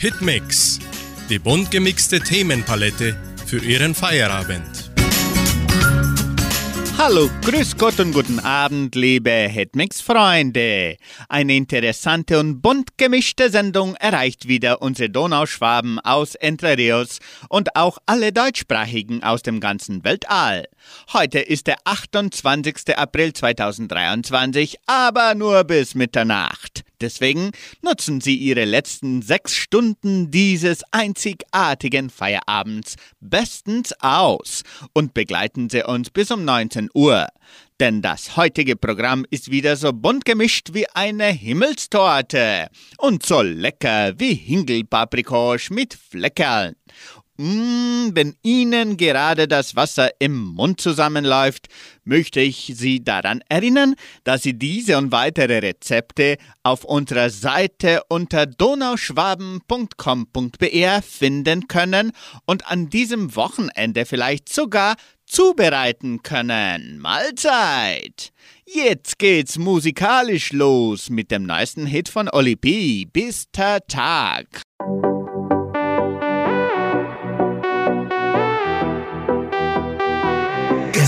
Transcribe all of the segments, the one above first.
Hitmix, die bunt gemixte Themenpalette für Ihren Feierabend. Hallo, grüß Gott und guten Abend, liebe Hitmix-Freunde. Eine interessante und bunt gemischte Sendung erreicht wieder unsere Donauschwaben aus Entre Rios und auch alle Deutschsprachigen aus dem ganzen Weltall. Heute ist der 28. April 2023, aber nur bis Mitternacht. Deswegen nutzen Sie Ihre letzten sechs Stunden dieses einzigartigen Feierabends bestens aus und begleiten Sie uns bis um 19 Uhr. Denn das heutige Programm ist wieder so bunt gemischt wie eine Himmelstorte und so lecker wie Hingelpaprikosch mit Fleckerln. Mm, wenn Ihnen gerade das Wasser im Mund zusammenläuft, möchte ich Sie daran erinnern, dass Sie diese und weitere Rezepte auf unserer Seite unter donauschwaben.com.br finden können und an diesem Wochenende vielleicht sogar zubereiten können. Mahlzeit! Jetzt geht's musikalisch los mit dem neuesten Hit von Oli P. Bis der Tag.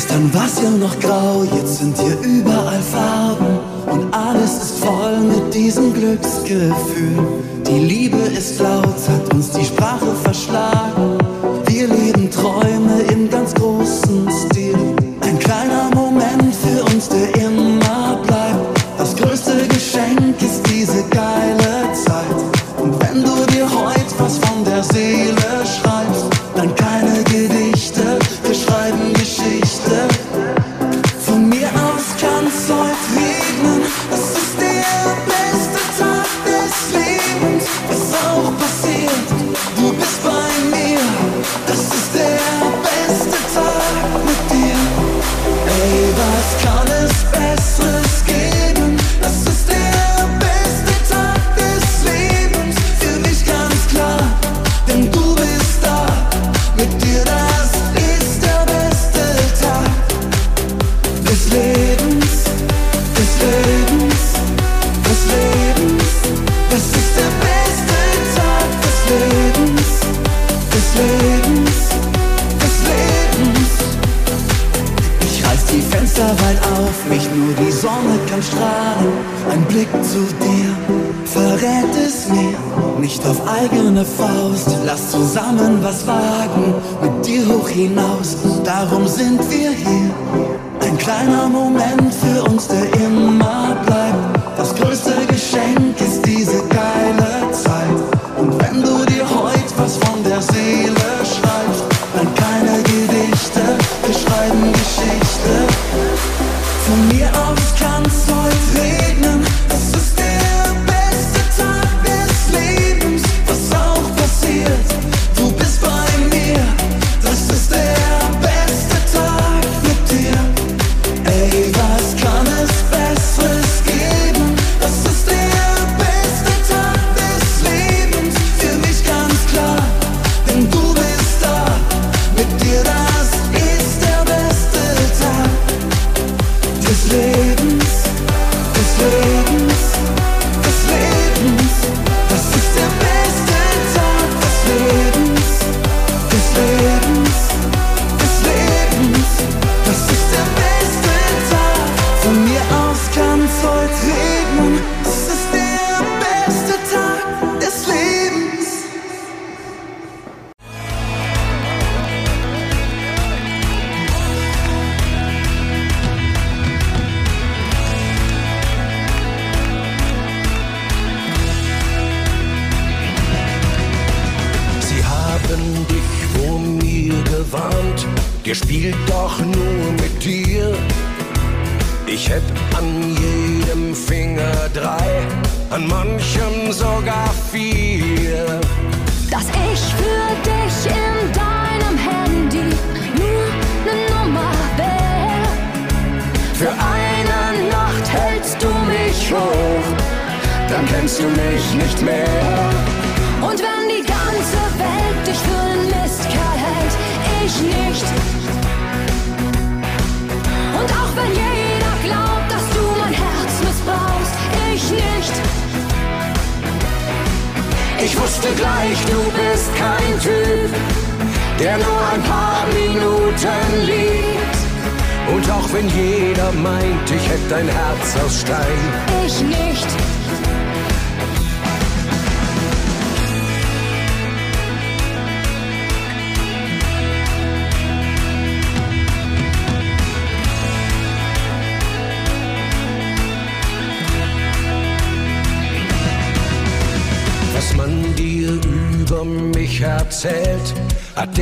Gestern war's ja noch grau, jetzt sind hier überall Farben und alles ist voll mit diesem Glücksgefühl. Die Liebe ist laut, hat uns die Sprache verschlagen. Wir leben Träume im ganz großen Stil. Ein kleiner Moment für uns, der immer bleibt. Das größte Geschenk ist diese geile Zeit. Und wenn du dir heute was von der Seele Lebens,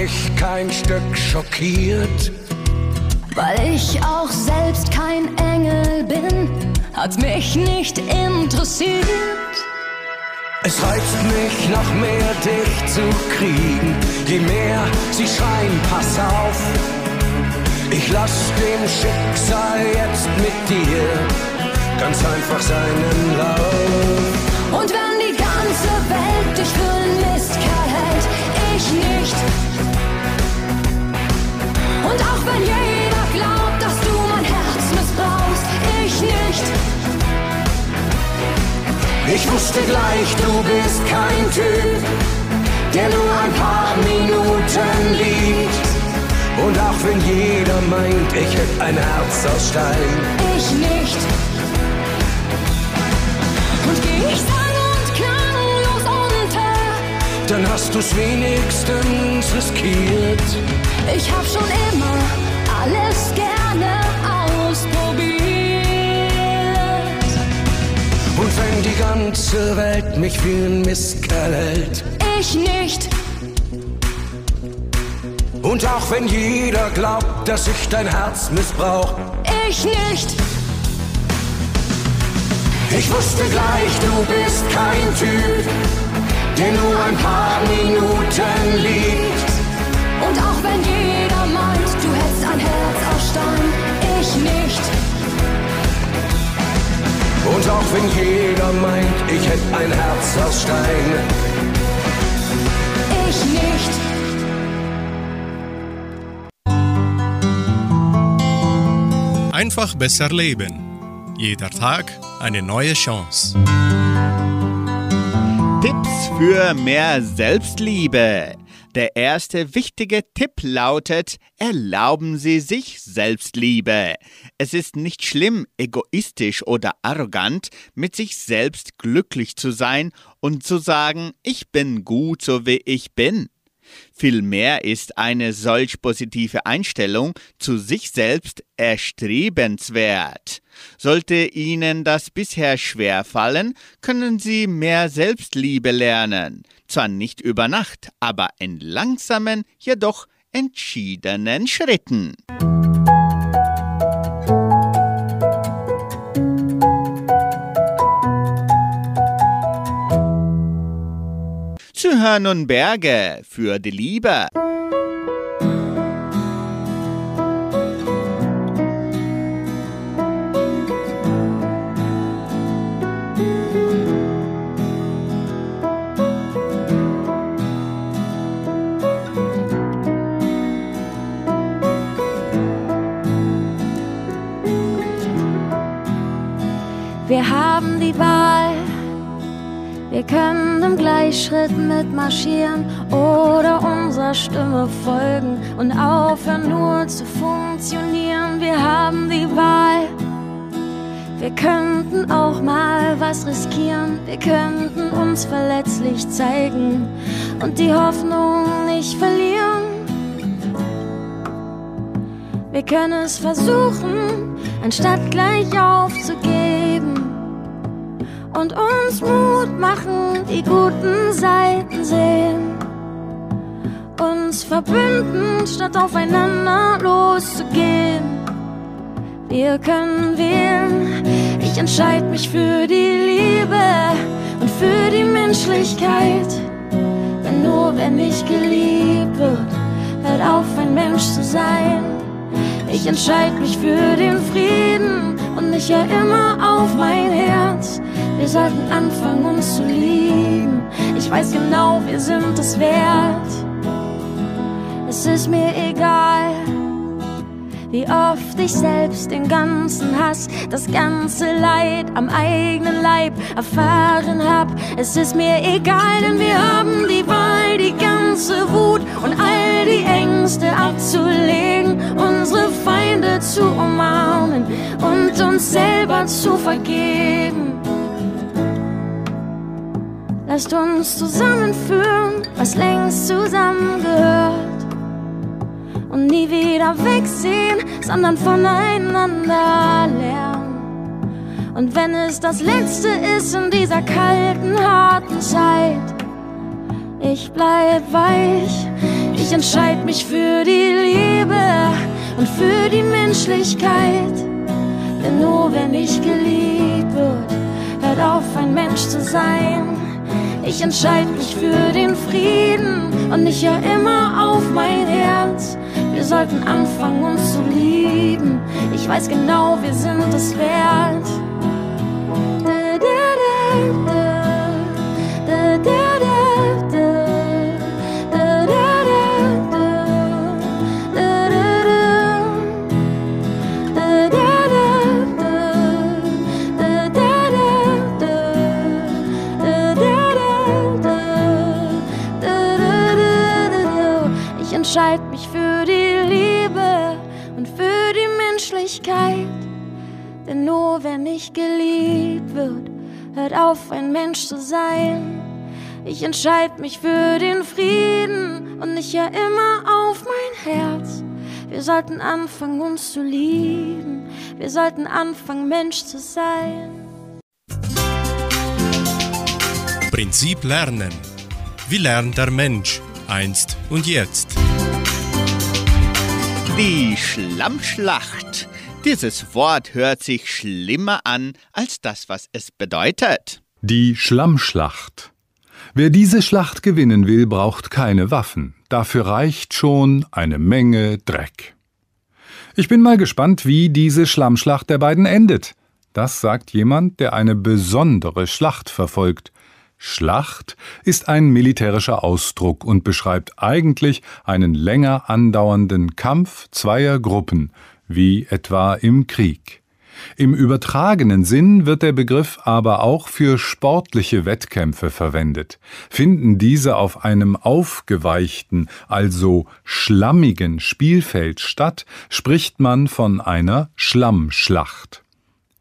dich kein Stück schockiert. Weil ich auch selbst kein Engel bin, hat mich nicht interessiert. Es reizt mich noch mehr, dich zu kriegen. Je mehr sie schreien, pass auf. Ich lass dem Schicksal jetzt mit dir ganz einfach seinen Lauf. Und wenn die ganze Welt dich für einen Mistkerl hält, ich nicht. Und auch wenn jeder glaubt, dass du mein Herz missbrauchst, ich nicht. Ich wusste gleich, du bist kein Typ, der nur ein paar Minuten liebt. Und auch wenn jeder meint, ich hätte ein Herz aus Stein, Ich nicht. Und geh ich sang- und klanglos unter. dann hast du's wenigstens riskiert. Ich hab schon immer alles gerne ausprobiert. Und wenn die ganze Welt mich wie ein Mistkerl hält, Ich nicht. und auch wenn jeder glaubt, dass ich dein Herz missbrauch, Ich nicht. ich wusste gleich, du bist kein Typ, der nur ein paar Minuten liebt. Und auch wenn jeder meint, du hättest ein Herz aus Stein, ich nicht. Und auch wenn jeder meint, ich hätte ein Herz aus Stein, Ich nicht. Einfach besser leben. Jeder Tag eine neue Chance. Tipps für mehr Selbstliebe. Der erste wichtige Tipp lautet, erlauben Sie sich Selbstliebe. Es ist nicht schlimm, egoistisch oder arrogant, mit sich selbst glücklich zu sein und zu sagen, ich bin gut so wie ich bin. Vielmehr ist eine solch positive Einstellung zu sich selbst erstrebenswert. Sollte Ihnen das bisher schwerfallen, können Sie mehr Selbstliebe lernen. Zwar nicht über Nacht, aber in langsamen, jedoch entschiedenen Schritten. Zu hören nun Berge für die Liebe. Wir haben die Wahl. Wir können im Gleichschritt mitmarschieren oder unserer Stimme folgen und aufhören nur zu funktionieren. Wir haben die Wahl. Wir könnten auch mal was riskieren. Wir könnten uns verletzlich zeigen und die Hoffnung nicht verlieren. Wir können es versuchen, anstatt gleich aufzugeben und uns Mut machen, die guten Seiten sehen. Uns verbünden, statt aufeinander loszugehen. Wir können wählen, ich entscheide mich für die Liebe und für die Menschlichkeit. Denn nur wer nicht geliebt wird, hört auf, ein Mensch zu sein. Ich entscheide mich für den Frieden und ich höre immer auf mein Herz. Wir sollten anfangen, uns zu lieben. Ich weiß genau, wir sind es wert. Es ist mir egal, wie oft ich selbst den ganzen Hass, das ganze Leid am eigenen Leib erfahren hab. Es ist mir egal, denn wir haben die Wahl, die ganze Wut und all die Ängste abzulegen, unsere Feinde zu umarmen und uns selber zu vergeben. Lasst uns zusammenführen, was längst zusammengehört und nie wieder wegsehen, sondern voneinander lernen. Und wenn es das Letzte ist in dieser kalten, harten Zeit, ich bleib weich, ich entscheid mich für die Liebe und für die Menschlichkeit. Denn nur wenn ich geliebt wird, hört auf ein Mensch zu sein. Ich entscheid mich für den Frieden und ich höre immer auf mein Herz. Wir sollten anfangen, uns zu lieben. Ich weiß genau, wir sind es wert. Ich geliebt wird, hört auf, ein Mensch zu sein. Ich entscheid mich für den Frieden und ich höre immer auf mein Herz. Wir sollten anfangen, uns zu lieben. Wir sollten anfangen, Mensch zu sein. Prinzip Lernen. Wie lernt der Mensch einst und jetzt? Die Schlammschlacht. Dieses Wort hört sich schlimmer an als das, was es bedeutet. Die Schlammschlacht. Wer diese Schlacht gewinnen will, braucht keine Waffen. Dafür reicht schon eine Menge Dreck. Ich bin mal gespannt, wie diese Schlammschlacht der beiden endet. Das sagt jemand, der eine besondere Schlacht verfolgt. Schlacht ist ein militärischer Ausdruck und beschreibt eigentlich einen länger andauernden Kampf zweier Gruppen, wie etwa im Krieg. Im übertragenen Sinn wird der Begriff aber auch für sportliche Wettkämpfe verwendet. Finden diese auf einem aufgeweichten, also schlammigen Spielfeld statt, spricht man von einer Schlammschlacht.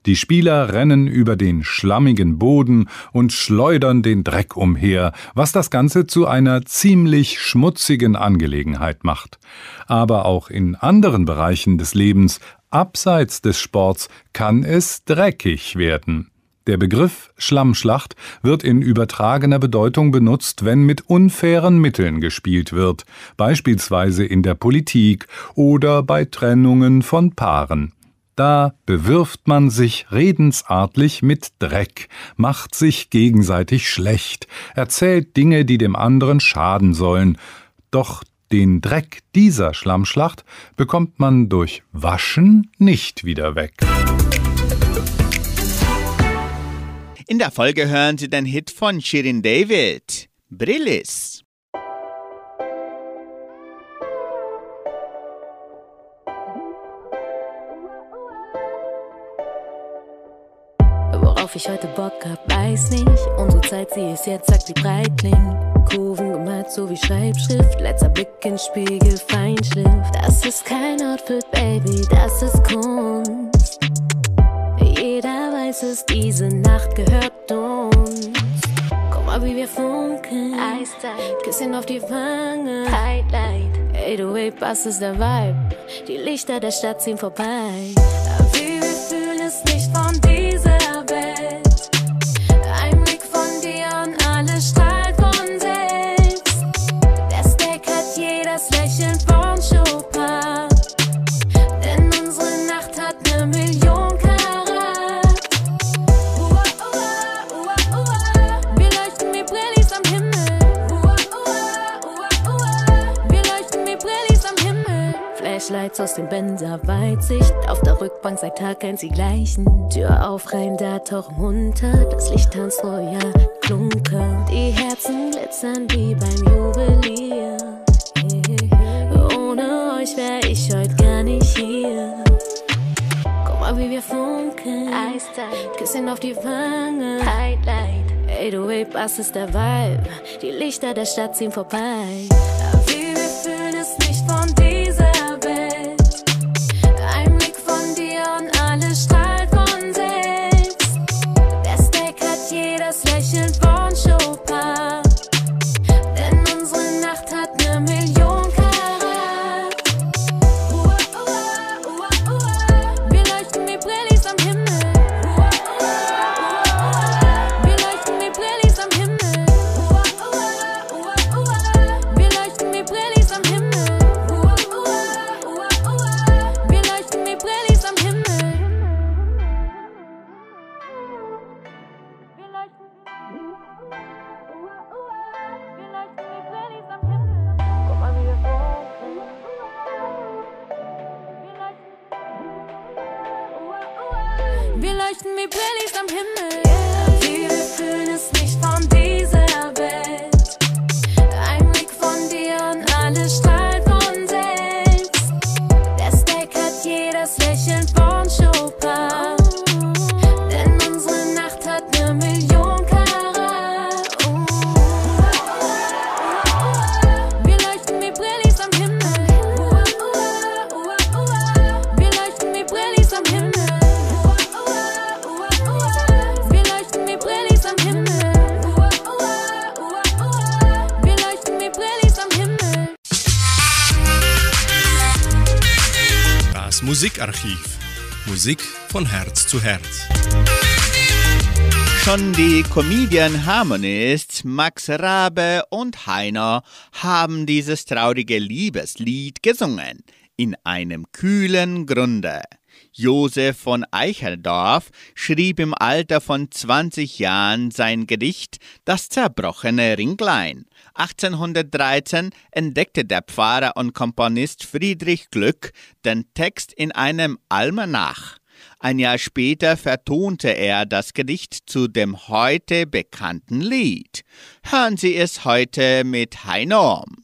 Die Spieler rennen über den schlammigen Boden und schleudern den Dreck umher, was das Ganze zu einer ziemlich schmutzigen Angelegenheit macht. Aber auch in anderen Bereichen des Lebens abseits des Sports kann es dreckig werden. Der Begriff Schlammschlacht wird in übertragener Bedeutung benutzt, wenn mit unfairen Mitteln gespielt wird, beispielsweise in der Politik oder bei Trennungen von Paaren. Da bewirft man sich redensartlich mit Dreck, macht sich gegenseitig schlecht, erzählt Dinge, die dem anderen schaden sollen. Doch den Dreck dieser Schlammschlacht bekommt man durch Waschen nicht wieder weg. In der Folge hören Sie den Hit von Shirin David, Brillis. Worauf ich heute Bock hab, weiß nicht. Unsere Zeit, sie ist jetzt, sagt wie Breitling. Kurven gemalt, so wie Schreibschrift. Letzter Blick ins Spiegel, Feinschliff. Das ist kein Outfit, Baby, das ist Kunst. Jeder weiß es, diese Nacht gehört uns. Guck mal, wie wir funkeln. Eiszeit. Küsschen auf die Wange. Highlight. 808 Bass ist der Vibe. Die Lichter der Stadt ziehen vorbei. Aber wie wir fühlen es nicht von dieser Flashlights aus dem Benzer Weitsicht. Auf der Rückbank seit Tag eins die gleichen. Tür auf, rein, da tauchen runter. Das Licht tanzt royal, klunker. Die Herzen glitzern wie beim Juwelier. Ohne euch wär ich heute gar nicht hier. mal, wie wir funkeln. Eiszeit. Küsschen auf die Wange. Highlight. 808 Bass ist der Vibe. Die Lichter der Stadt ziehen vorbei. Von Herz zu Herz. Schon die Comedian Harmonists Max Rabe und Heiner haben dieses traurige Liebeslied gesungen. In einem kühlen Grunde. Josef von Eicheldorf schrieb im Alter von 20 Jahren sein Gedicht Das zerbrochene Ringlein. 1813 entdeckte der Pfarrer und Komponist Friedrich Glück den Text in einem Almanach. Ein Jahr später vertonte er das Gedicht zu dem heute bekannten Lied. Hören Sie es heute mit Heinorm.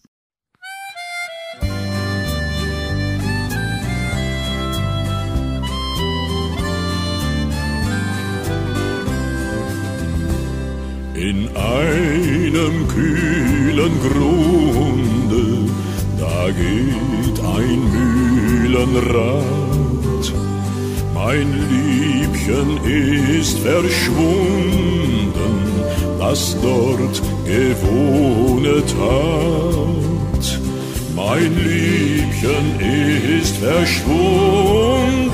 In einem kühlen Grunde, da geht ein Mühlenrad. Mein Liebchen ist verschwunden, das dort gewohnet hat. Mein Liebchen ist verschwunden,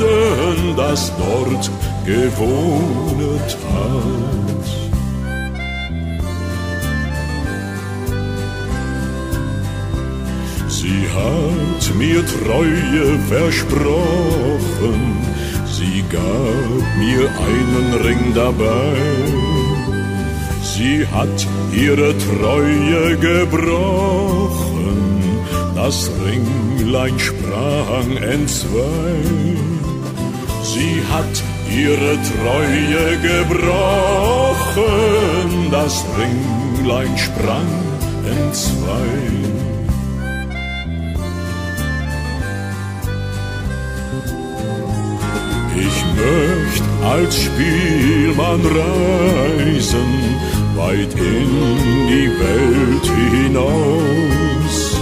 das dort gewohnet hat. Sie hat mir Treue versprochen, sie gab mir einen Ring dabei. Sie hat ihre Treue gebrochen, das Ringlein sprang entzwei. Sie hat ihre Treue gebrochen, das Ringlein sprang entzwei. Als Spielmann reisen, weit in die Welt hinaus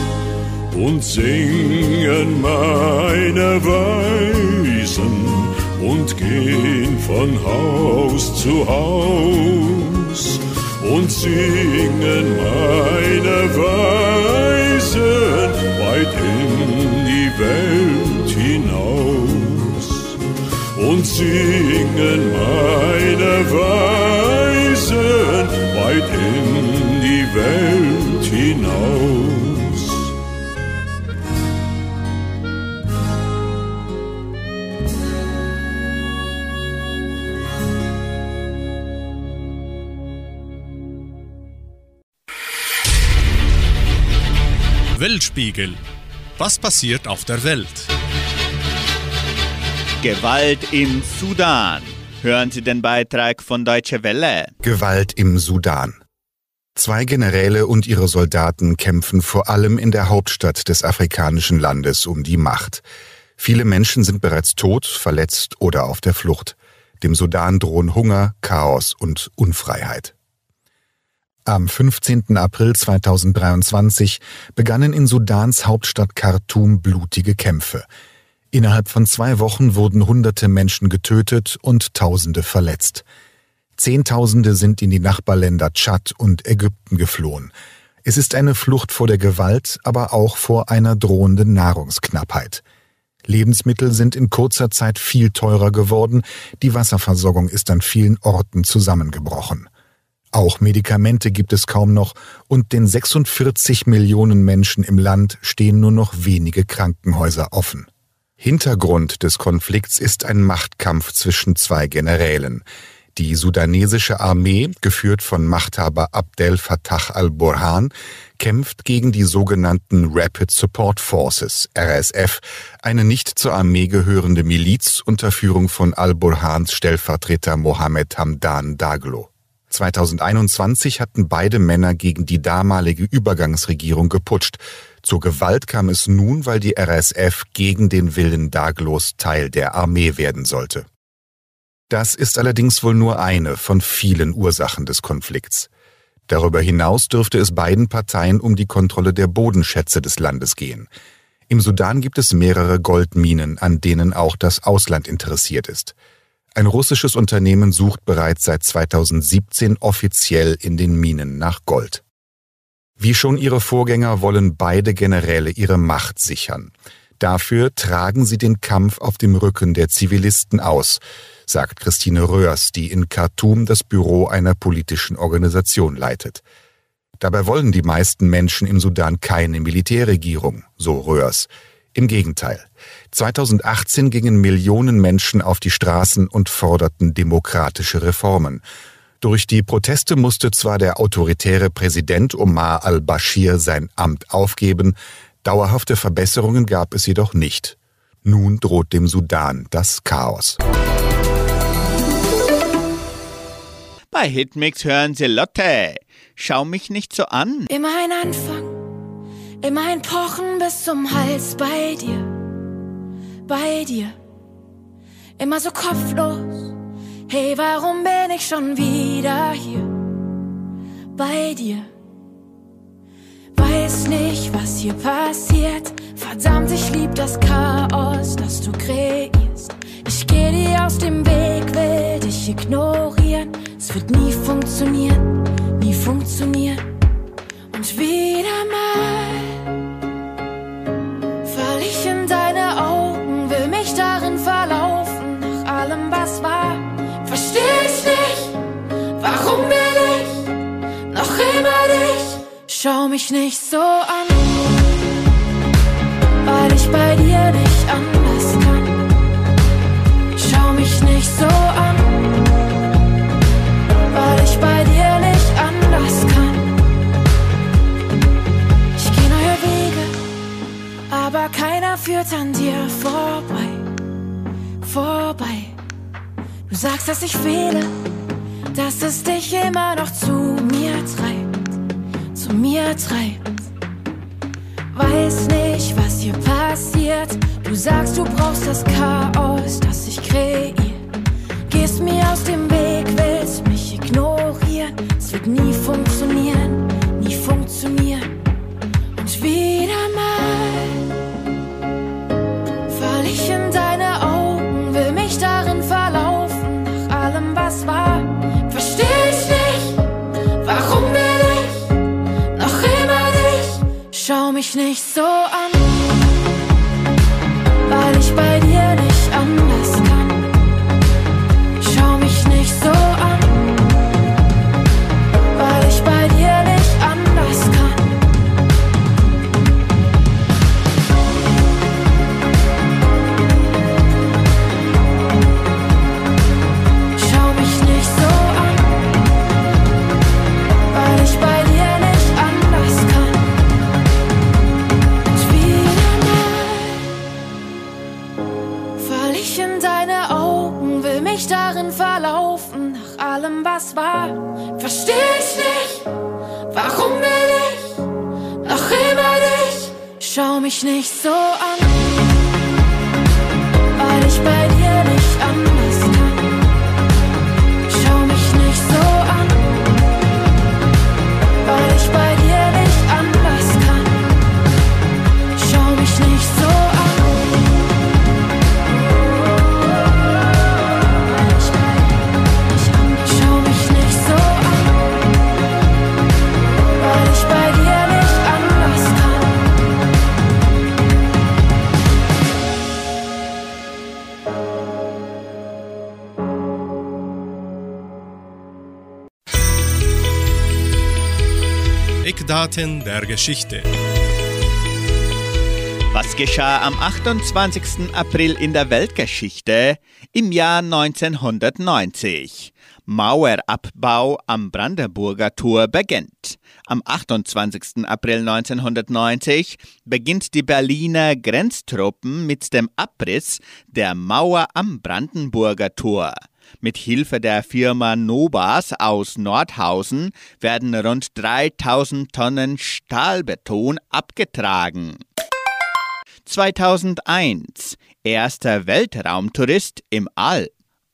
und singen meine Weisen und gehen von Haus zu Haus und singen meine Weisen weit in die Welt und singen meine Weisen weit in die Welt hinaus. Weltspiegel. Was passiert auf der Welt? Gewalt im Sudan. Hören Sie den Beitrag von Deutsche Welle. Gewalt im Sudan. Zwei Generäle und ihre Soldaten kämpfen vor allem in der Hauptstadt des afrikanischen Landes um die Macht. Viele Menschen sind bereits tot, verletzt oder auf der Flucht. Dem Sudan drohen Hunger, Chaos und Unfreiheit. Am 15. April 2023 begannen in Sudans Hauptstadt Khartoum blutige Kämpfe. Innerhalb von zwei Wochen wurden hunderte Menschen getötet und Tausende verletzt. Zehntausende sind in die Nachbarländer Tschad und Ägypten geflohen. Es ist eine Flucht vor der Gewalt, aber auch vor einer drohenden Nahrungsknappheit. Lebensmittel sind in kurzer Zeit viel teurer geworden, die Wasserversorgung ist an vielen Orten zusammengebrochen. Auch Medikamente gibt es kaum noch und den 46 Millionen Menschen im Land stehen nur noch wenige Krankenhäuser offen. Hintergrund des Konflikts ist ein Machtkampf zwischen zwei Generälen. Die sudanesische Armee, geführt von Machthaber Abdel Fattah al-Burhan, kämpft gegen die sogenannten Rapid Support Forces, RSF, eine nicht zur Armee gehörende Miliz unter Führung von al-Burhans Stellvertreter Mohammed Hamdan Daglo. 2021 hatten beide Männer gegen die damalige Übergangsregierung geputscht. Zur Gewalt kam es nun, weil die RSF gegen den Willen Daglos Teil der Armee werden sollte. Das ist allerdings wohl nur eine von vielen Ursachen des Konflikts. Darüber hinaus dürfte es beiden Parteien um die Kontrolle der Bodenschätze des Landes gehen. Im Sudan gibt es mehrere Goldminen, an denen auch das Ausland interessiert ist. Ein russisches Unternehmen sucht bereits seit 2017 offiziell in den Minen nach Gold. Wie schon ihre Vorgänger wollen beide Generäle ihre Macht sichern. Dafür tragen sie den Kampf auf dem Rücken der Zivilisten aus, sagt Christine Röhrs, die in Khartoum das Büro einer politischen Organisation leitet. Dabei wollen die meisten Menschen im Sudan keine Militärregierung, so Röhrs. Im Gegenteil. 2018 gingen Millionen Menschen auf die Straßen und forderten demokratische Reformen. Durch die Proteste musste zwar der autoritäre Präsident Omar al-Bashir sein Amt aufgeben, dauerhafte Verbesserungen gab es jedoch nicht. Nun droht dem Sudan das Chaos. Bei Hitmix hören Sie Lotte. Schau mich nicht so an. Immer ein Anfang Immer ein Pochen bis zum Hals bei dir, bei dir. Immer so kopflos. Hey, warum bin ich schon wieder hier bei dir? Weiß nicht, was hier passiert. Verdammt, ich lieb das Chaos, das du kreierst. Ich geh dir aus dem Weg, will dich ignorieren. Es wird nie funktionieren, nie funktionieren. Und wieder mal mich nicht so an, weil ich bei dir nicht anders kann. Schau mich nicht so an, weil ich bei dir nicht anders kann. Ich geh neue Wege, aber keiner führt an dir vorbei, vorbei. Du sagst, dass ich fehle, dass es dich immer noch zu mir zu mir treibt. Weiß nicht, was hier passiert. Du sagst, du brauchst das Chaos, das ich kreiere. Gehst mir aus dem Weg, willst mich ignorieren. Es wird nie funktionieren, Eckdaten der Geschichte. Was geschah am 28. April in der Weltgeschichte im Jahr 1990? Mauerabbau am Brandenburger Tor beginnt. Am 28. April 1990 beginnt die Berliner Grenztruppen mit dem Abriss der Mauer am Brandenburger Tor. Mit Hilfe der Firma Nobas aus Nordhausen werden rund 3000 Tonnen Stahlbeton abgetragen. 2001 erster Weltraumtourist im All.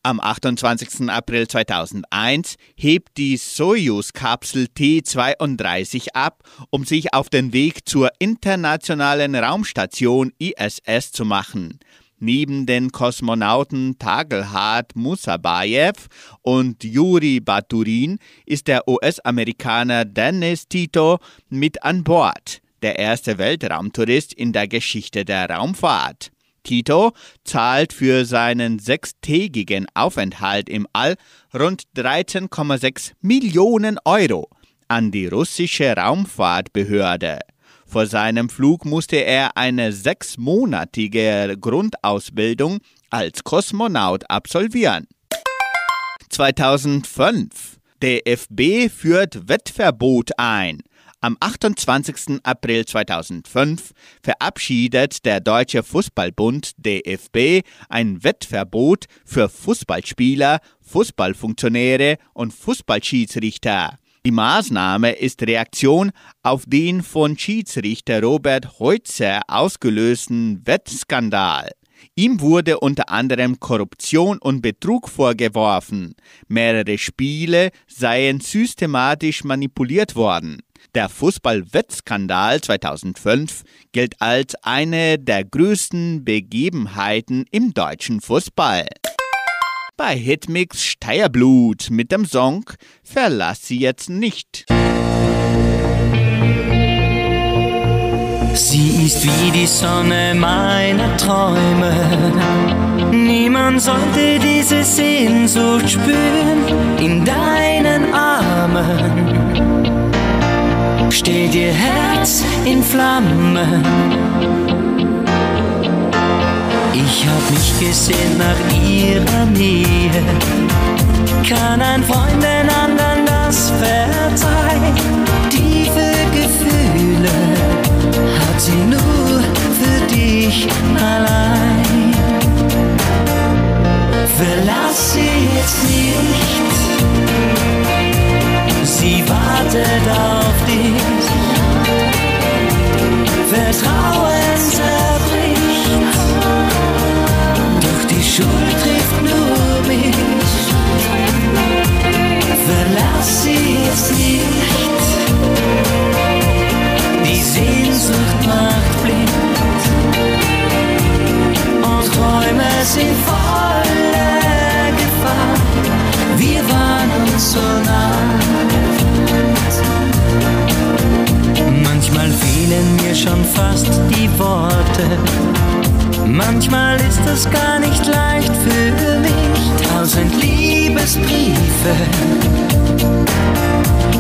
Am 28. April 2001 hebt die Soyuz-Kapsel T-32 ab, um sich auf den Weg zur internationalen Raumstation ISS zu machen. Neben den Kosmonauten Tagelhard Musabayev und Juri Baturin ist der US-Amerikaner Dennis Tito mit an Bord, der erste Weltraumtourist in der Geschichte der Raumfahrt. Tito zahlt für seinen sechstägigen Aufenthalt im All rund 13,6 Millionen Euro an die russische Raumfahrtbehörde. Vor seinem Flug musste er eine sechsmonatige Grundausbildung als Kosmonaut absolvieren. 2005 DFB führt Wettverbot ein. Am 28. April 2005 verabschiedet der Deutsche Fußballbund DFB ein Wettverbot für Fußballspieler, Fußballfunktionäre und Fußballschiedsrichter. Die Maßnahme ist Reaktion auf den von Schiedsrichter Robert Heutzer ausgelösten Wettskandal. Ihm wurde unter anderem Korruption und Betrug vorgeworfen. Mehrere Spiele seien systematisch manipuliert worden. Der Fußballwettskandal 2005 gilt als eine der größten Begebenheiten im deutschen Fußball. Bei Hitmix Steierblut mit dem Song Verlass sie jetzt nicht. Sie ist wie die Sonne meiner Träume. Niemand sollte diese Sehnsucht spüren in deinen Armen steht ihr Herz in Flammen. Ich hab mich gesehen nach ihrer Nähe. Kann ein Freund den anderen das verzeihen? Tiefe Gefühle hat sie nur für dich allein. Verlass sie jetzt nicht sie wartet auf dich. Vertrauen zerbricht, Schuld trifft nur mich. Verlass sie jetzt nicht, die Sehnsucht macht blind und Träume sind voller Gefahr. Wir waren uns so nah. Manchmal fehlen mir schon fast die Worte. Manchmal ist es gar nicht leicht für mich. Tausend Liebesbriefe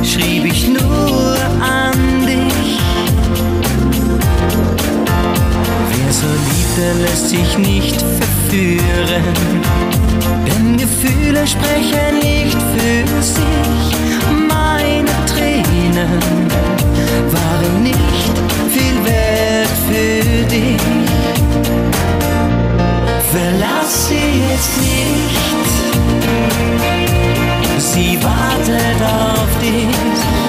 schrieb ich nur an dich. Wer so liebt, der lässt sich nicht verführen. Denn Gefühle sprechen nicht für sich. Meine Tränen waren nicht viel wert für dich. Verlass sie jetzt nicht, sie wartet auf dich.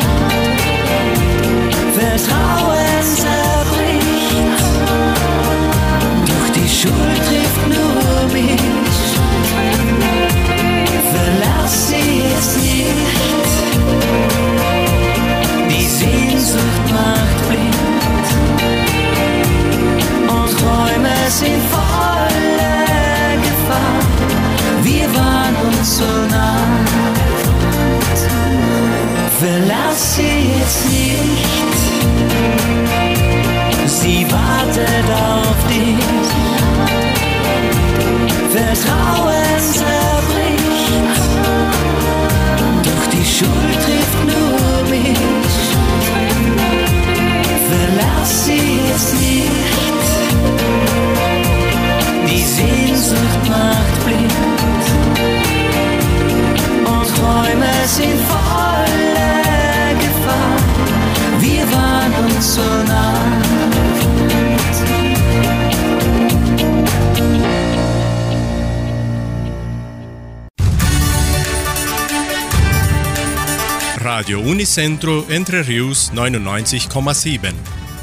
Unicentro Entre Rius 99,7.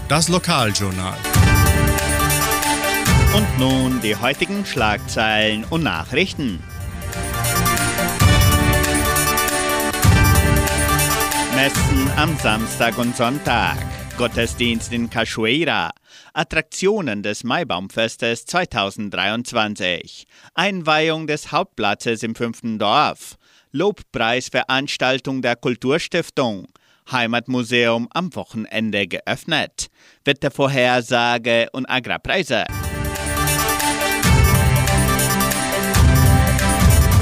Das Lokaljournal. Und nun die heutigen Schlagzeilen und Nachrichten. Messen am Samstag und Sonntag. Gottesdienst in Cachoeira. Attraktionen des Maibaumfestes 2023. Einweihung des Hauptplatzes im fünften Dorf. Lobpreisveranstaltung der Kulturstiftung. Heimatmuseum am Wochenende geöffnet. Wettervorhersage und Agrarpreise.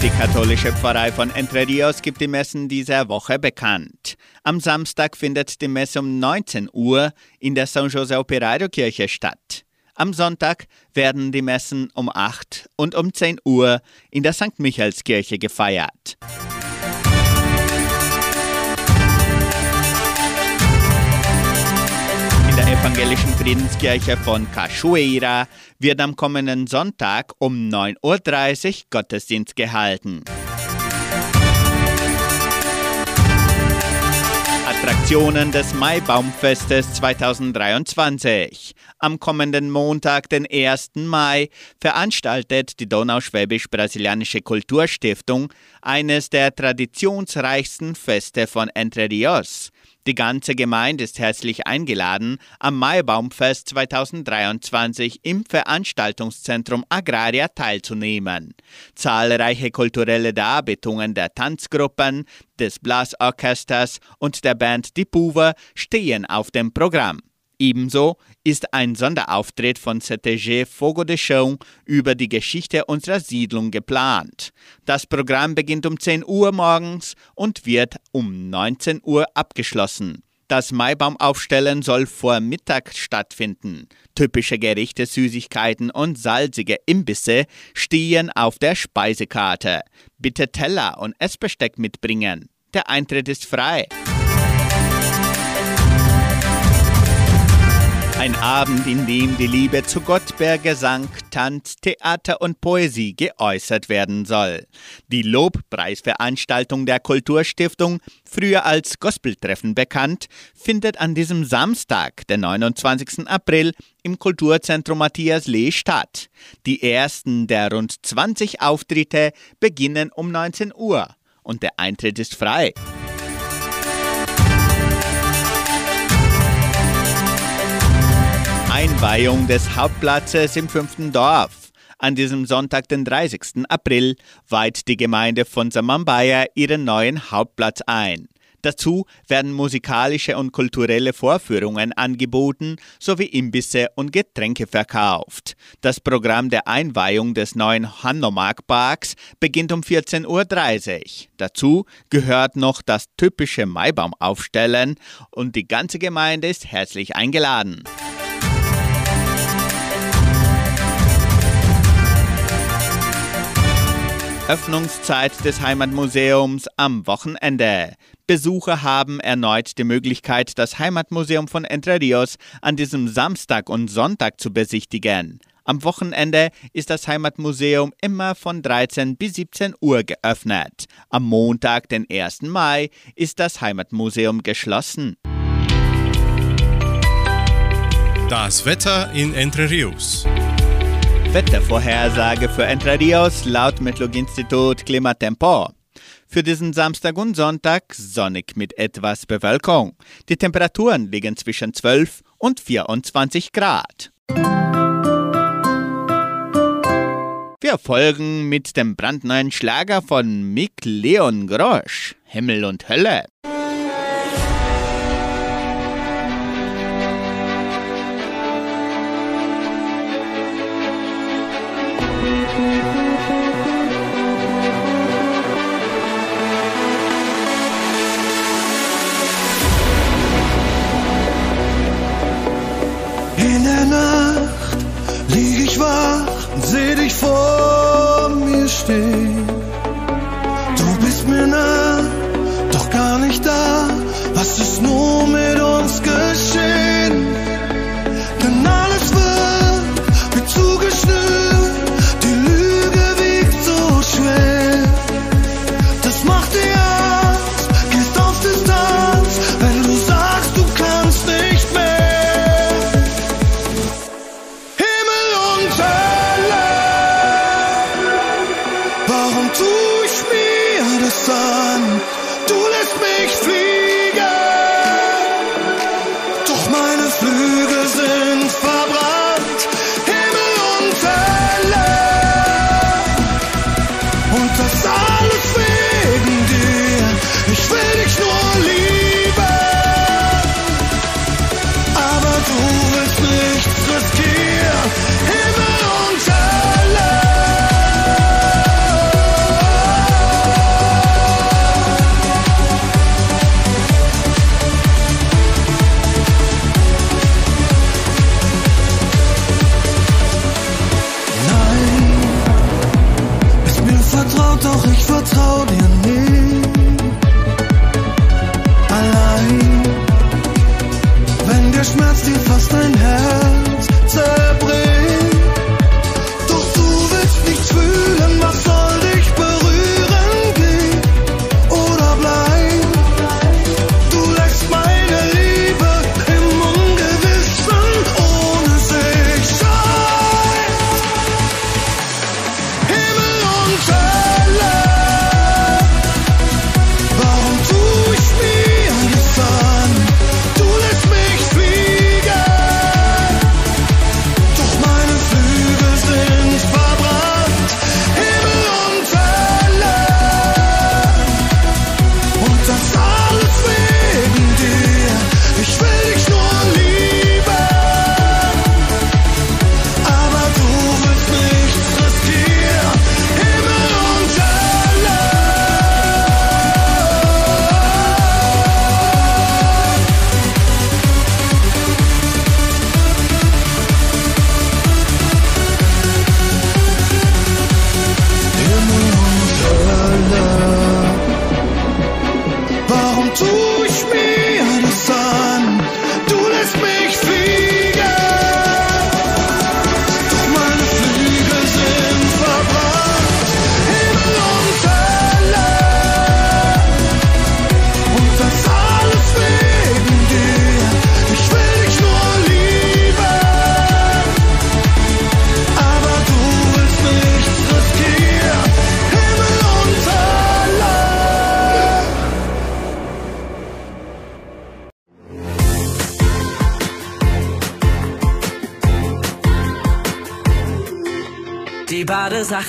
Die katholische Pfarrei von Entre Rios gibt die Messen dieser Woche bekannt. Am Samstag findet die Messe um 19 Uhr in der San José Operario Kirche statt. Am Sonntag werden die Messen um 8 und um 10 Uhr in der St. Michaelskirche gefeiert. In der evangelischen Friedenskirche von Cachoeira wird am kommenden Sonntag um 9.30 Uhr Gottesdienst gehalten. Attraktionen des Maibaumfestes 2023. Am kommenden Montag, den 1. Mai, veranstaltet die Donauschwäbisch-Brasilianische Kulturstiftung eines der traditionsreichsten Feste von Entre Rios. Die ganze Gemeinde ist herzlich eingeladen, am Maibaumfest 2023 im Veranstaltungszentrum Agraria teilzunehmen. Zahlreiche kulturelle Darbietungen der Tanzgruppen, des Blasorchesters und der Band Die Puva stehen auf dem Programm. Ebenso ist ein Sonderauftritt von CTG Fogo de Chão über die Geschichte unserer Siedlung geplant. Das Programm beginnt um 10 Uhr morgens und wird um 19 Uhr abgeschlossen. Das Maibaumaufstellen soll vor Mittag stattfinden. Typische Gerichte, Süßigkeiten und salzige Imbisse stehen auf der Speisekarte. Bitte Teller und Essbesteck mitbringen. Der Eintritt ist frei. Ein Abend, in dem die Liebe zu Gott per Gesang, Tanz, Theater und Poesie geäußert werden soll. Die Lobpreisveranstaltung der Kulturstiftung, früher als Gospeltreffen bekannt, findet an diesem Samstag, den 29. April, im Kulturzentrum Matthias Lee statt. Die ersten der rund 20 Auftritte beginnen um 19 Uhr und der Eintritt ist frei. Einweihung des Hauptplatzes im fünften Dorf. An diesem Sonntag, den 30. April, weiht die Gemeinde von Samambaya ihren neuen Hauptplatz ein. Dazu werden musikalische und kulturelle Vorführungen angeboten sowie Imbisse und Getränke verkauft. Das Programm der Einweihung des neuen Hanomag-Parks beginnt um 14.30 Uhr. Dazu gehört noch das typische Maibaumaufstellen und die ganze Gemeinde ist herzlich eingeladen. Öffnungszeit des Heimatmuseums am Wochenende. Besucher haben erneut die Möglichkeit, das Heimatmuseum von Entre Rios an diesem Samstag und Sonntag zu besichtigen. Am Wochenende ist das Heimatmuseum immer von 13 bis 17 Uhr geöffnet. Am Montag, den 1. Mai, ist das Heimatmuseum geschlossen. Das Wetter in Entre Rios. Wettervorhersage für Entre Rios laut Metlog-Institut Klimatempo. Für diesen Samstag und Sonntag sonnig mit etwas Bewölkung. Die Temperaturen liegen zwischen 12 und 24 Grad. Wir folgen mit dem brandneuen Schlager von Mick Leon Grosch, Himmel und Hölle. Vor mir stehen. Du bist mir nah, doch gar nicht da. Was ist nur mit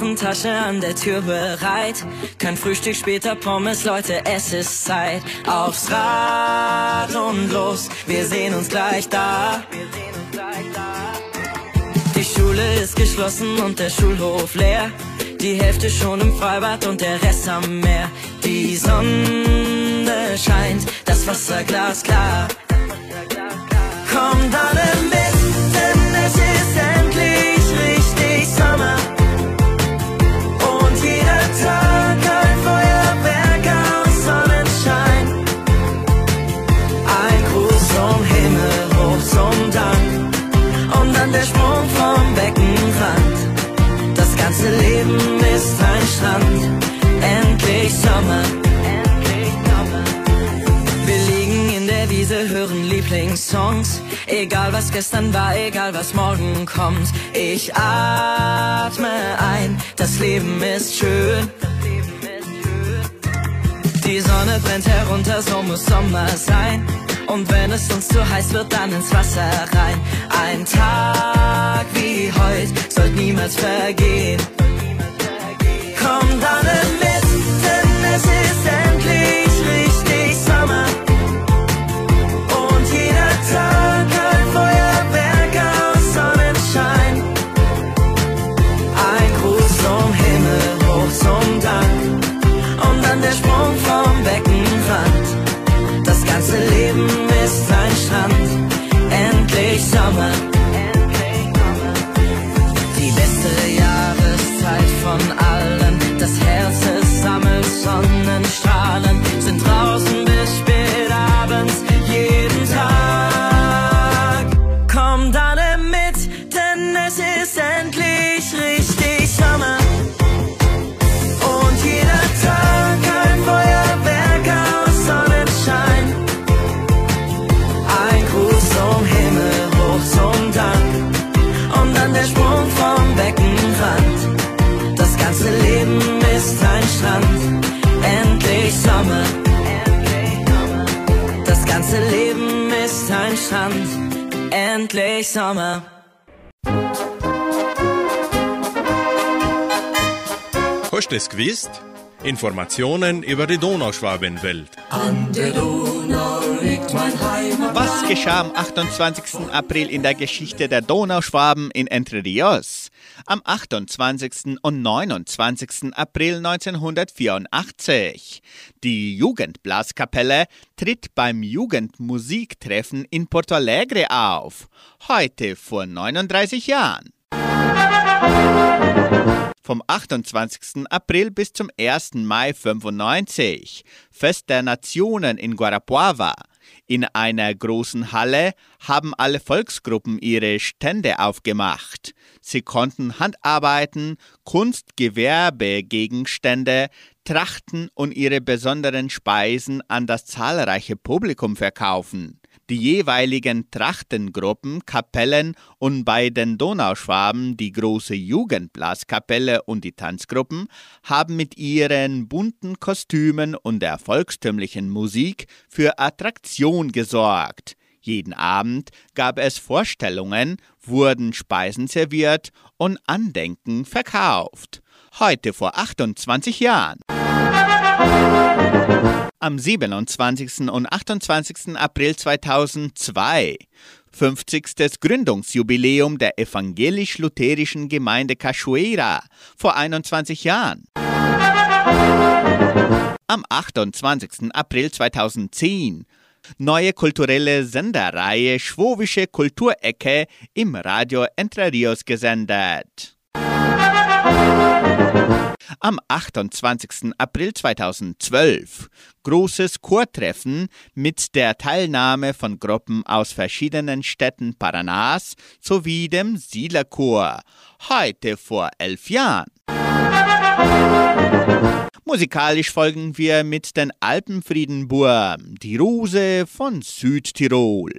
Badesachentasche an der Tür bereit. Kein Frühstück, später Pommes, Leute, es ist Zeit. Aufs Rad und los, wir sehen uns gleich da. Die Schule ist geschlossen und der Schulhof leer. Die Hälfte schon im Freibad und der Rest am Meer. Die Sonne scheint, das Wasser glasklar. Strand. Endlich Sommer. Wir liegen in der Wiese, hören Lieblingssongs. Egal was gestern war, egal was morgen kommt. Ich atme ein, das Leben ist schön. Die Sonne brennt herunter, so muss Sommer sein. Und wenn es uns zu heiß wird, dann ins Wasser rein. Ein Tag wie heute sollte niemals vergehen. Kommt alle mit, Endlich Sommer. Hast du es gewusst? Informationen über die Donauschwabenwelt. An der Donau. Was geschah am 28. April in der Geschichte der Donauschwaben in Entre Rios? Am 28. und 29. April 1984. Die Jugendblaskapelle tritt beim Jugendmusiktreffen in Porto Alegre auf. Heute vor 39 Jahren. Vom 28. April bis zum 1. Mai 95. Fest der Nationen in Guarapuava. In einer großen Halle haben alle Volksgruppen ihre Stände aufgemacht. Sie konnten Handarbeiten, Kunst, Gewerbegegenstände, Trachten und ihre besonderen Speisen an das zahlreiche Publikum verkaufen. Die jeweiligen Trachtengruppen, Kapellen und bei den Donauschwaben die große Jugendblaskapelle und die Tanzgruppen haben mit ihren bunten Kostümen und der volkstümlichen Musik für Attraktion gesorgt. Jeden Abend gab es Vorstellungen, wurden Speisen serviert und Andenken verkauft. Heute vor 28 Jahren. Am 27. und 28. April 2002, 50. Gründungsjubiläum der evangelisch-lutherischen Gemeinde Cachoeira vor 21 Jahren. Am 28. April 2010, neue kulturelle Senderreihe Schwowische Kulturecke im Radio Entre Rios gesendet. Am 28. April 2012 großes Chortreffen mit der Teilnahme von Gruppen aus verschiedenen Städten Paranas sowie dem Siedlerchor. Heute vor elf Jahren. Musikalisch folgen wir mit den Alpenfriedenburm, die Rose von Südtirol.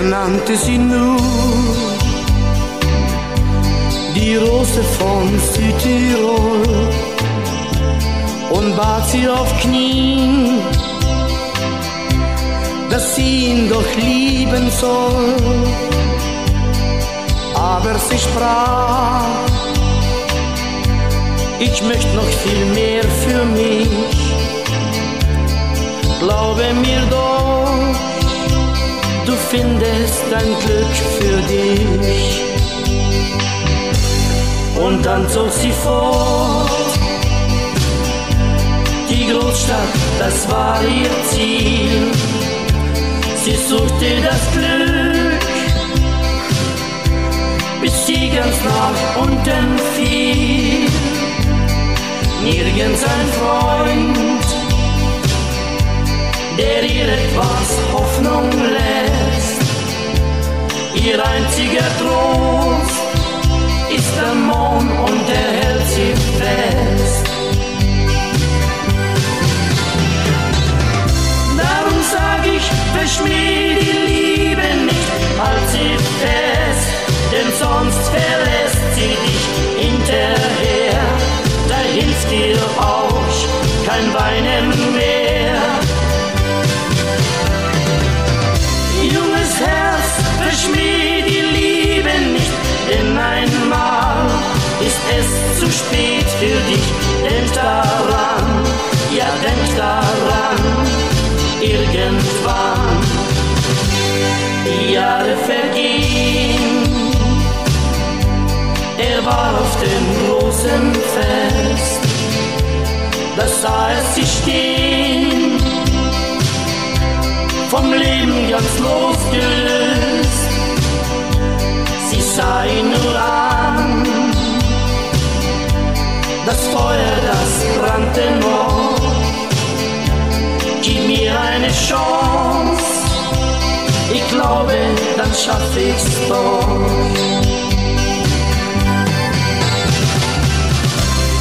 Er nannte sie nur die Rose von Südtirol und bat sie auf Knien, dass sie ihn doch lieben soll. Aber sie sprach, ich möchte noch viel mehr für mich. Glaube mir doch, findest ein Glück für dich. Und dann zog sie fort. Die Großstadt, das war ihr Ziel. Sie suchte das Glück, bis sie ganz nach unten fiel. Nirgends ein Freund, der ihr etwas Hoffnung lässt. Ihr einziger Trost ist der Mond und der hält sie fest. Darum sag ich, verschmäh die Liebe nicht, halt sie fest, denn sonst verlässt sie dich hinterher. Da hilft dir auch kein Weinen mehr. Verschmäh die Liebe nicht, denn einmal ist es zu spät für dich. Denk daran, ja denk daran, irgendwann. Die Jahre vergehen, er war auf dem großen Fest, da sah er sie stehen, vom Leben ganz losgelöst. Ihn nur an, das Feuer, das brannte noch. Gib mir eine Chance, ich glaube, dann schaff ich's doch.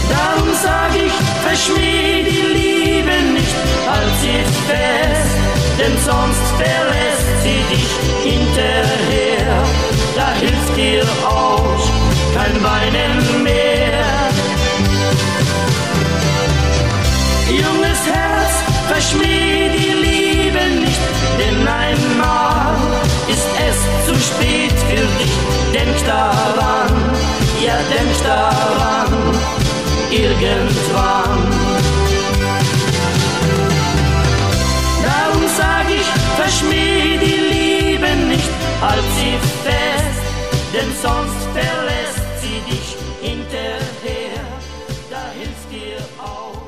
Darum sag ich, verschmäh die Liebe nicht, halt sie fest, denn sonst verlässt sie dich hinterher. Da hilft dir auch kein Weinen mehr. Junges Herz, verschmäh die Liebe nicht, denn einmal ist es zu spät für dich. Denk daran, ja denk daran, irgendwann. Darum sag ich, verschmäh die Liebe nicht, halt sie fest, denn sonst verlässt sie dich hinterher. Da hilft dir auch.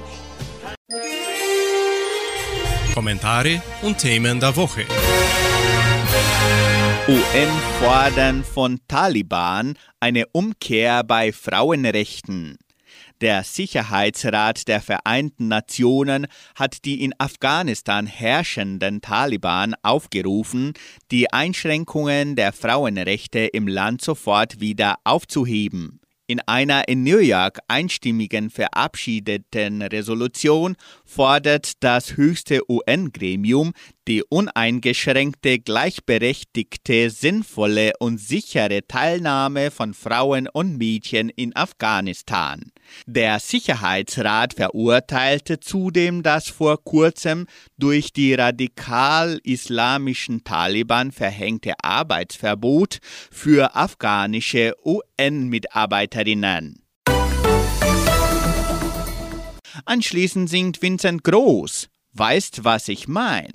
Kommentare und Themen der Woche. UN fordern von Taliban eine Umkehr bei Frauenrechten. Der Sicherheitsrat der Vereinten Nationen hat die in Afghanistan herrschenden Taliban aufgerufen, die Einschränkungen der Frauenrechte im Land sofort wieder aufzuheben. In einer in New York einstimmigen verabschiedeten Resolution fordert das höchste UN-Gremium die uneingeschränkte, gleichberechtigte, sinnvolle und sichere Teilnahme von Frauen und Mädchen in Afghanistan. Der Sicherheitsrat verurteilte zudem das vor kurzem durch die radikal-islamischen Taliban verhängte Arbeitsverbot für afghanische UN-Mitarbeiterinnen. Anschließend singt Vincent Groß. Weißt, was ich mein?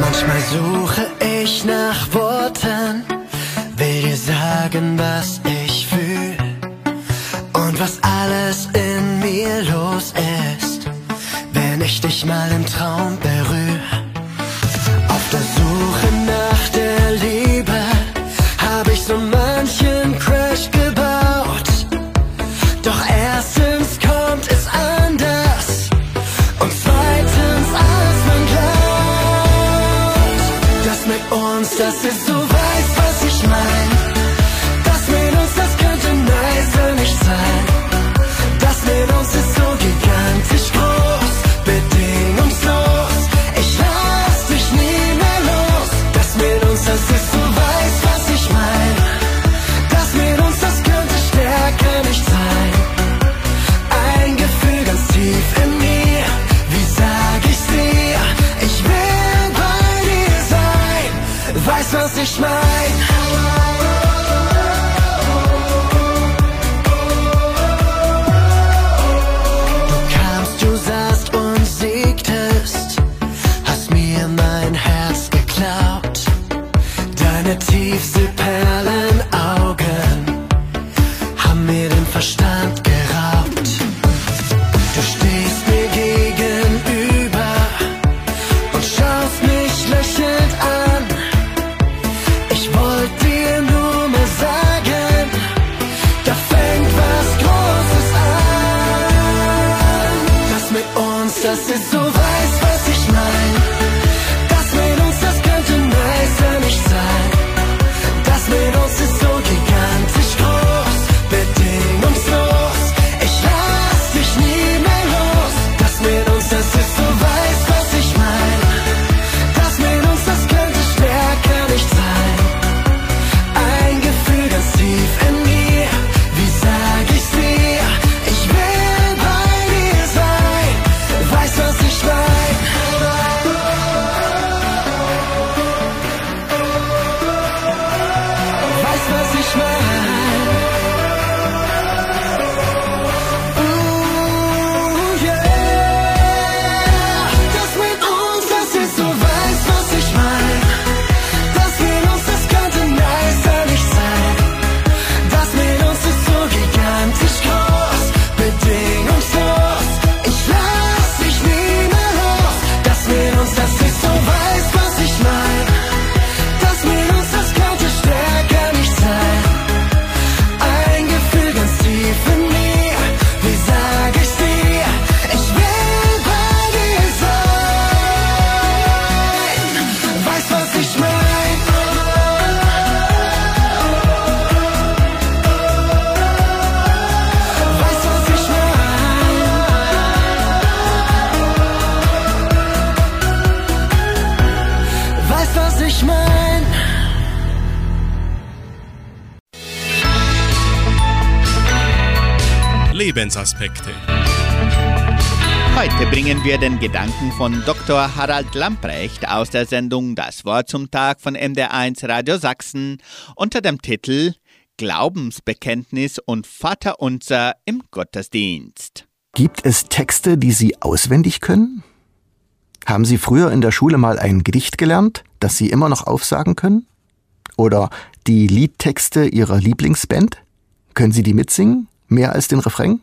Manchmal suche ich nach Worten, will dir sagen, was ich fühl und was alles in mir los ist, wenn ich dich mal im Traum berühre. Wir den Gedanken von Dr. Harald Lamprecht aus der Sendung Das Wort zum Tag von MDR1 Radio Sachsen unter dem Titel Glaubensbekenntnis und Vaterunser im Gottesdienst. Gibt es Texte, die Sie auswendig können? Haben Sie früher in der Schule mal ein Gedicht gelernt, das Sie immer noch aufsagen können? Oder die Liedtexte Ihrer Lieblingsband? Können Sie die mitsingen? Mehr als den Refrain?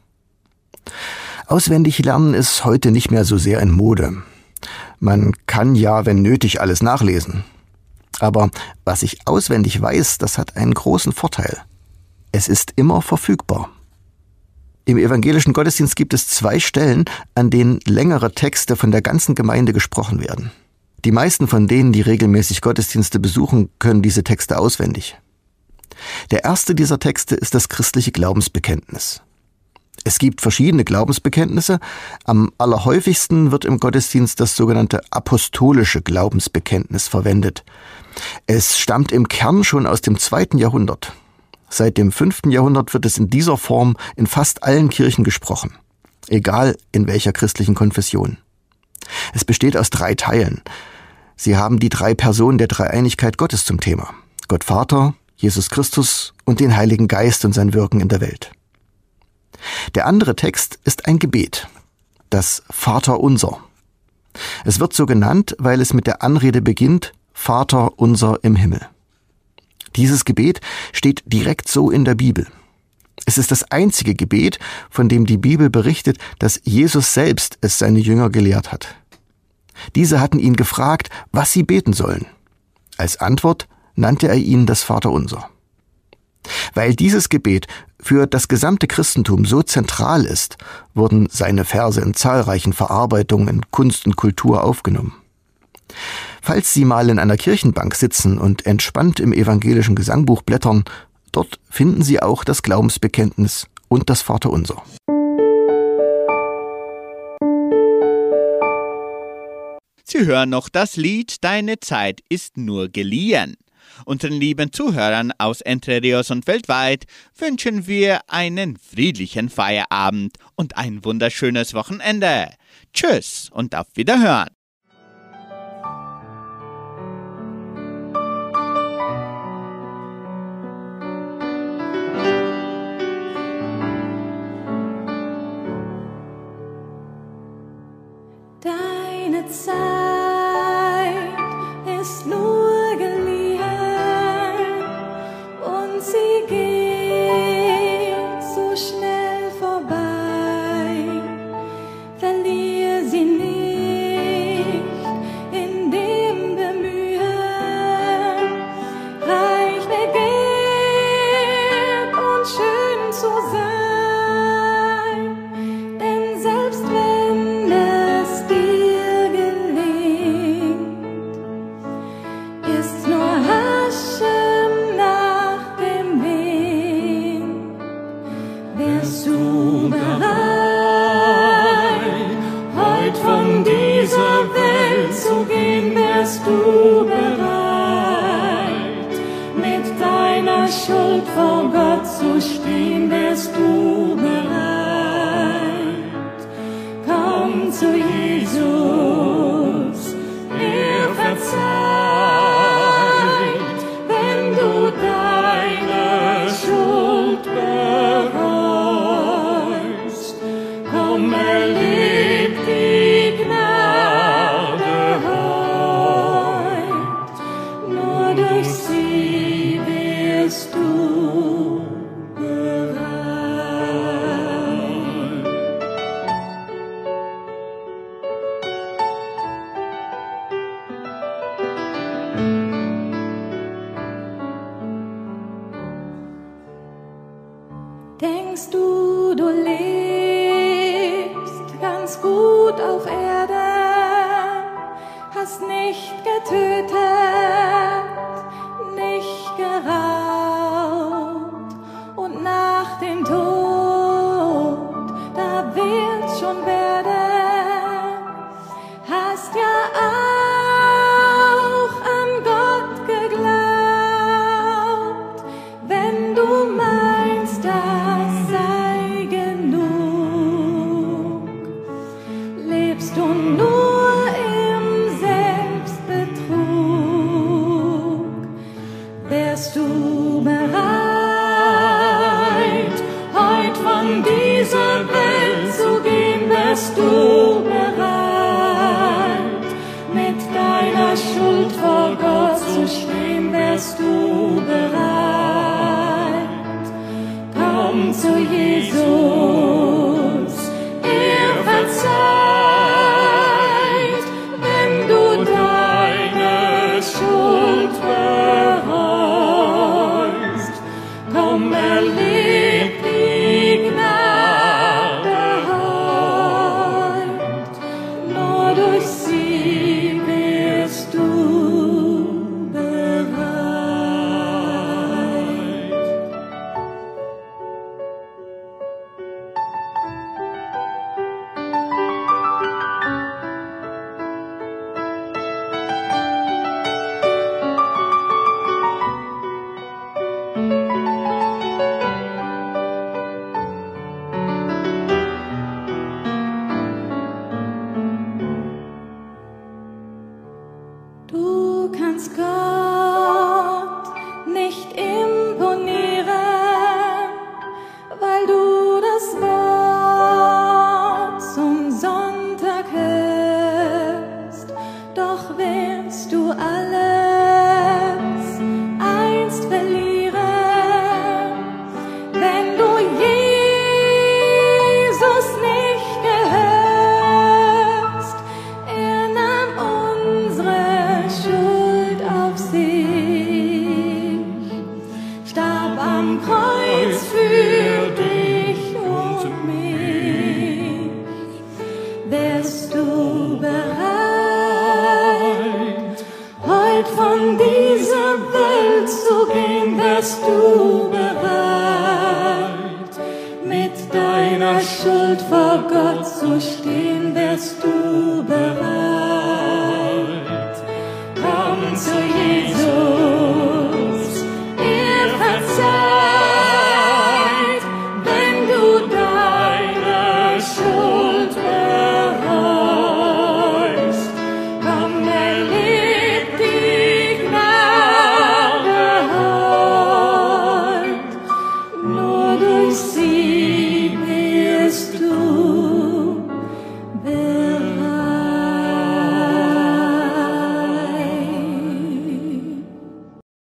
Auswendig lernen ist heute nicht mehr so sehr in Mode. Man kann ja, wenn nötig, alles nachlesen. Aber was ich auswendig weiß, das hat einen großen Vorteil. Es ist immer verfügbar. Im evangelischen Gottesdienst gibt es zwei Stellen, an denen längere Texte von der ganzen Gemeinde gesprochen werden. Die meisten von denen, die regelmäßig Gottesdienste besuchen, können diese Texte auswendig. Der erste dieser Texte ist das christliche Glaubensbekenntnis. Es gibt verschiedene Glaubensbekenntnisse. Am allerhäufigsten wird im Gottesdienst das sogenannte apostolische Glaubensbekenntnis verwendet. Es stammt im Kern schon aus dem zweiten Jahrhundert. Seit dem fünften Jahrhundert wird es in dieser Form in fast allen Kirchen gesprochen, egal in welcher christlichen Konfession. Es besteht aus drei Teilen. Sie haben die drei Personen der Dreieinigkeit Gottes zum Thema. Gott Vater, Jesus Christus und den Heiligen Geist und sein Wirken in der Welt. Der andere Text ist ein Gebet, das Vater unser. Es wird so genannt, weil es mit der Anrede beginnt, Vater unser im Himmel. Dieses Gebet steht direkt so in der Bibel. Es ist das einzige Gebet, von dem die Bibel berichtet, dass Jesus selbst es seine Jünger gelehrt hat. Diese hatten ihn gefragt, was sie beten sollen. Als Antwort nannte er ihnen das Vaterunser. Weil dieses Gebet für das gesamte Christentum so zentral ist, wurden seine Verse in zahlreichen Verarbeitungen in Kunst und Kultur aufgenommen. Falls Sie mal in einer Kirchenbank sitzen und entspannt im evangelischen Gesangbuch blättern, dort finden Sie auch das Glaubensbekenntnis und das Vaterunser. Sie hören noch das Lied Deine Zeit ist nur geliehen. Unseren lieben Zuhörern aus Entre Rios und weltweit wünschen wir einen friedlichen Feierabend und ein wunderschönes Wochenende. Tschüss und auf Wiederhören.